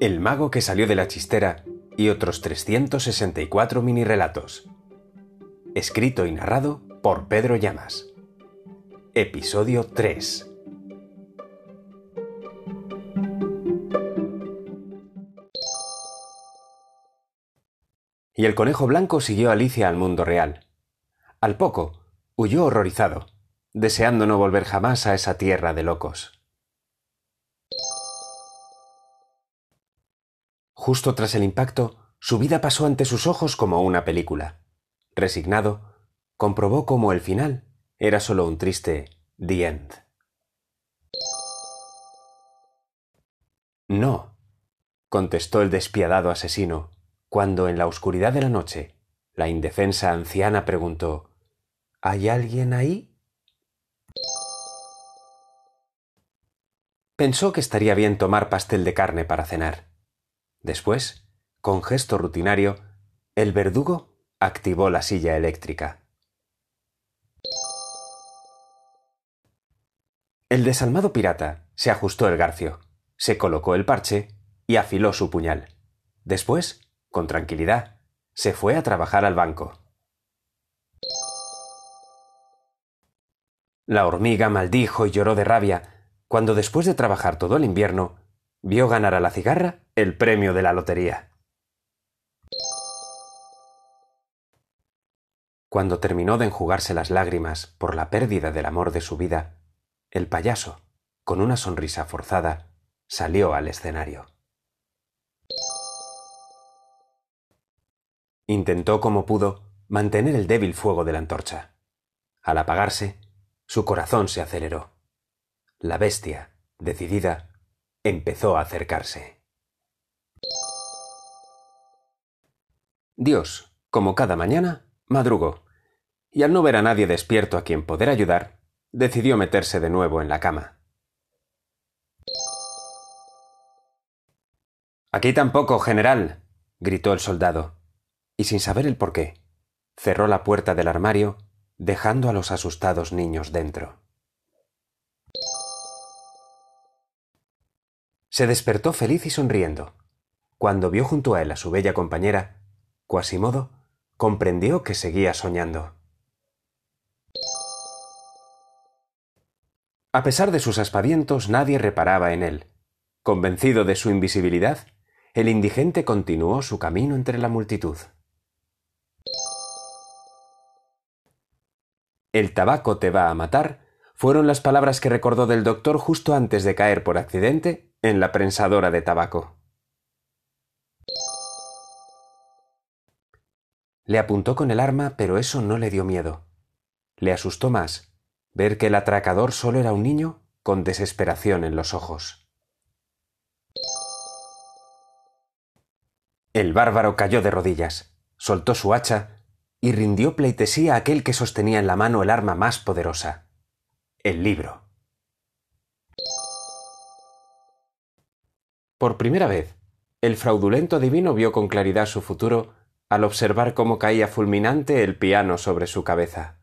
El mago que salió de la chistera y otros 364 mini relatos. Escrito y narrado por Pedro Llamas. Episodio 3. Y el conejo blanco siguió a Alicia al mundo real. Al poco, huyó horrorizado, deseando no volver jamás a esa tierra de locos. Justo tras el impacto, su vida pasó ante sus ojos como una película. Resignado, comprobó cómo el final era solo un triste The End. No, contestó el despiadado asesino, cuando en la oscuridad de la noche la indefensa anciana preguntó ¿Hay alguien ahí? Pensó que estaría bien tomar pastel de carne para cenar. Después, con gesto rutinario, el verdugo activó la silla eléctrica. El desalmado pirata se ajustó el garfio, se colocó el parche y afiló su puñal. Después, con tranquilidad, se fue a trabajar al banco. La hormiga maldijo y lloró de rabia cuando después de trabajar todo el invierno vio ganar a la cigarra el premio de la lotería. Cuando terminó de enjugarse las lágrimas por la pérdida del amor de su vida, el payaso, con una sonrisa forzada, salió al escenario. Intentó como pudo mantener el débil fuego de la antorcha. Al apagarse, su corazón se aceleró. La bestia, decidida, empezó a acercarse. Dios, como cada mañana, madrugó, y al no ver a nadie despierto a quien poder ayudar, decidió meterse de nuevo en la cama. Aquí tampoco, general, gritó el soldado, y sin saber el por qué, cerró la puerta del armario, dejando a los asustados niños dentro. Se despertó feliz y sonriendo. Cuando vio junto a él a su bella compañera, Quasimodo comprendió que seguía soñando. A pesar de sus aspavientos, nadie reparaba en él. Convencido de su invisibilidad, el indigente continuó su camino entre la multitud. El tabaco te va a matar fueron las palabras que recordó del doctor justo antes de caer por accidente en la prensadora de tabaco. Le apuntó con el arma, pero eso no le dio miedo. Le asustó más ver que el atracador solo era un niño con desesperación en los ojos. El bárbaro cayó de rodillas, soltó su hacha y rindió pleitesía a aquel que sostenía en la mano el arma más poderosa, el libro. Por primera vez, el fraudulento adivino vio con claridad su futuro al observar cómo caía fulminante el piano sobre su cabeza.